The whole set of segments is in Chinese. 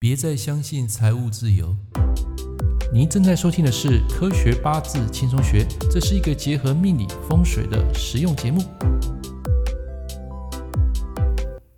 别再相信财务自由。您正在收听的是《科学八字轻松学》，这是一个结合命理风水的实用节目。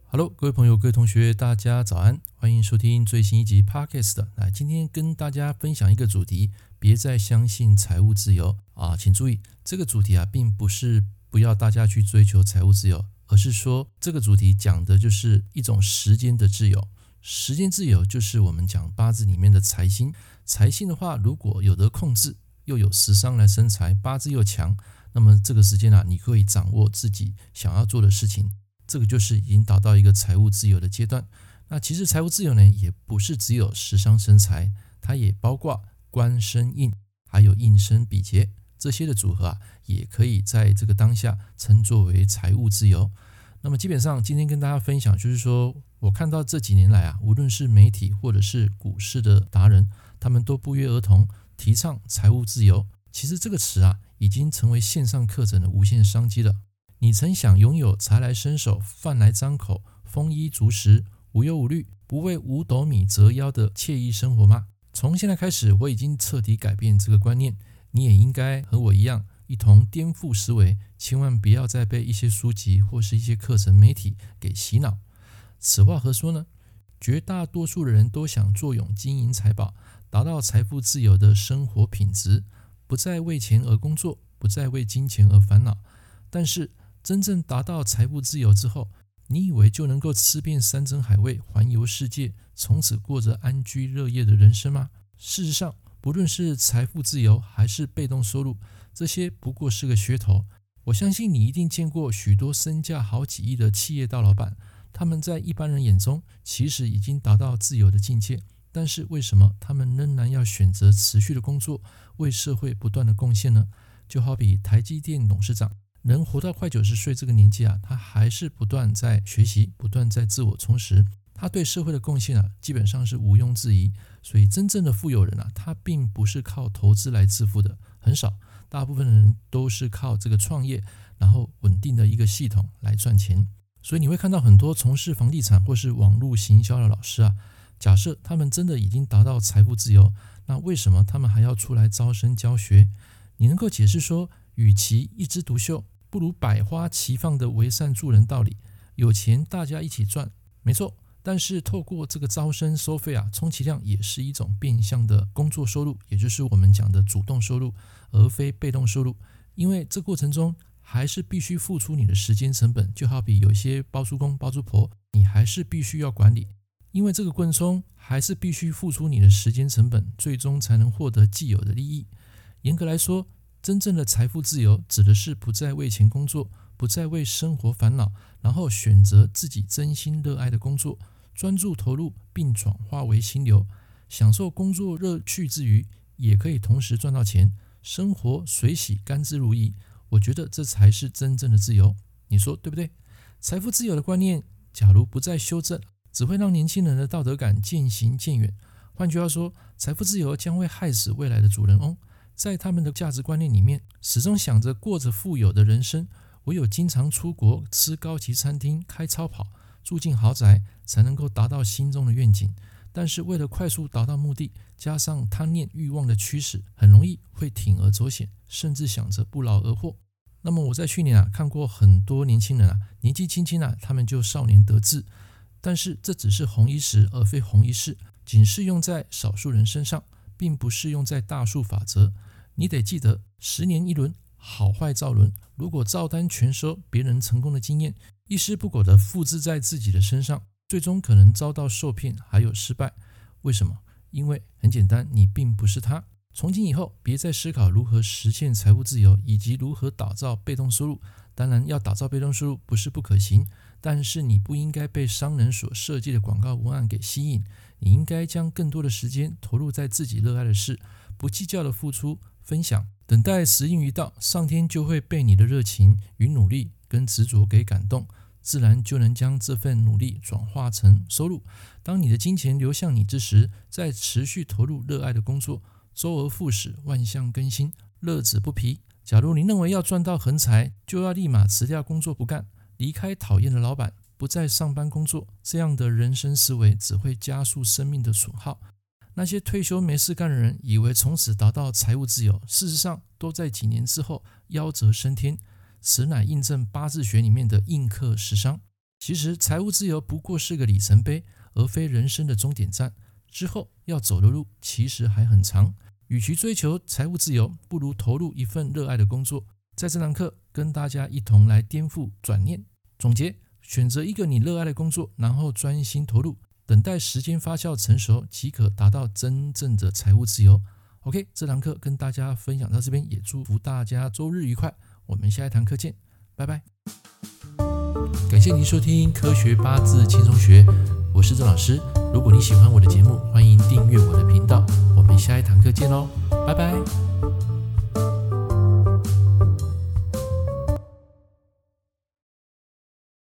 Hello，各位朋友、各位同学，大家早安，欢迎收听最新一集 Podcast。来，今天跟大家分享一个主题：别再相信财务自由啊！请注意，这个主题啊，并不是不要大家去追求财务自由。而是说，这个主题讲的就是一种时间的自由。时间自由就是我们讲八字里面的财星。财星的话，如果有得控制，又有食伤来生财，八字又强，那么这个时间啊，你可以掌握自己想要做的事情。这个就是已经达到一个财务自由的阶段。那其实财务自由呢，也不是只有食伤生财，它也包括官生印，还有印生比劫。这些的组合啊，也可以在这个当下称作为财务自由。那么基本上今天跟大家分享，就是说我看到这几年来啊，无论是媒体或者是股市的达人，他们都不约而同提倡财务自由。其实这个词啊，已经成为线上课程的无限商机了。你曾想拥有财来伸手、饭来张口、丰衣足食、无忧无虑、不为五斗米折腰的惬意生活吗？从现在开始，我已经彻底改变这个观念。你也应该和我一样，一同颠覆思维，千万不要再被一些书籍或是一些课程媒体给洗脑。此话何说呢？绝大多数的人都想坐拥金银财宝，达到财富自由的生活品质，不再为钱而工作，不再为金钱而烦恼。但是，真正达到财富自由之后，你以为就能够吃遍山珍海味，环游世界，从此过着安居乐业的人生吗？事实上，不论是财富自由还是被动收入，这些不过是个噱头。我相信你一定见过许多身价好几亿的企业大老板，他们在一般人眼中其实已经达到自由的境界，但是为什么他们仍然要选择持续的工作，为社会不断的贡献呢？就好比台积电董事长，能活到快九十岁这个年纪啊，他还是不断在学习，不断在自我充实。他对社会的贡献啊，基本上是毋庸置疑。所以，真正的富有人啊，他并不是靠投资来致富的，很少。大部分人都是靠这个创业，然后稳定的一个系统来赚钱。所以，你会看到很多从事房地产或是网络行销的老师啊，假设他们真的已经达到财富自由，那为什么他们还要出来招生教学？你能够解释说，与其一枝独秀，不如百花齐放的为善助人道理？有钱大家一起赚，没错。但是透过这个招生收费啊，充其量也是一种变相的工作收入，也就是我们讲的主动收入，而非被动收入。因为这过程中还是必须付出你的时间成本，就好比有些包租公包租婆，你还是必须要管理。因为这个过程中还是必须付出你的时间成本，最终才能获得既有的利益。严格来说，真正的财富自由指的是不再为钱工作。不再为生活烦恼，然后选择自己真心热爱的工作，专注投入并转化为心流，享受工作乐趣之余，也可以同时赚到钱，生活随喜甘之如饴。我觉得这才是真正的自由，你说对不对？财富自由的观念，假如不再修正，只会让年轻人的道德感渐行渐远。换句话说，财富自由将会害死未来的主人翁，在他们的价值观念里面，始终想着过着富有的人生。唯有经常出国吃高级餐厅、开超跑、住进豪宅，才能够达到心中的愿景。但是为了快速达到目的，加上贪念欲望的驱使，很容易会铤而走险，甚至想着不劳而获。那么我在去年啊看过很多年轻人啊，年纪轻轻啊，他们就少年得志。但是这只是红一时，而非红一世，仅适用在少数人身上，并不适用在大数法则。你得记得，十年一轮。好坏照轮，如果照单全收，别人成功的经验一丝不苟地复制在自己的身上，最终可能遭到受骗，还有失败。为什么？因为很简单，你并不是他。从今以后，别再思考如何实现财务自由，以及如何打造被动收入。当然，要打造被动收入不是不可行，但是你不应该被商人所设计的广告文案给吸引。你应该将更多的时间投入在自己热爱的事，不计较的付出。分享，等待时运一到，上天就会被你的热情与努力跟执着给感动，自然就能将这份努力转化成收入。当你的金钱流向你之时，再持续投入热爱的工作，周而复始，万象更新，乐此不疲。假如你认为要赚到横财，就要立马辞掉工作不干，离开讨厌的老板，不再上班工作，这样的人生思维只会加速生命的损耗。那些退休没事干的人，以为从此达到财务自由，事实上都在几年之后夭折升天。此乃印证八字学里面的印克食伤。其实财务自由不过是个里程碑，而非人生的终点站。之后要走的路其实还很长。与其追求财务自由，不如投入一份热爱的工作。在这堂课，跟大家一同来颠覆转念，总结：选择一个你热爱的工作，然后专心投入，等待时间发酵成熟，即可达到真正的财务自由。OK，这堂课跟大家分享到这边，也祝福大家周日愉快。我们下一堂课见，拜拜。感谢您收听《科学八字轻松学》，我是郑老师。如果你喜欢我的节目，欢迎订阅我的频道。我们下一堂课见喽，拜拜。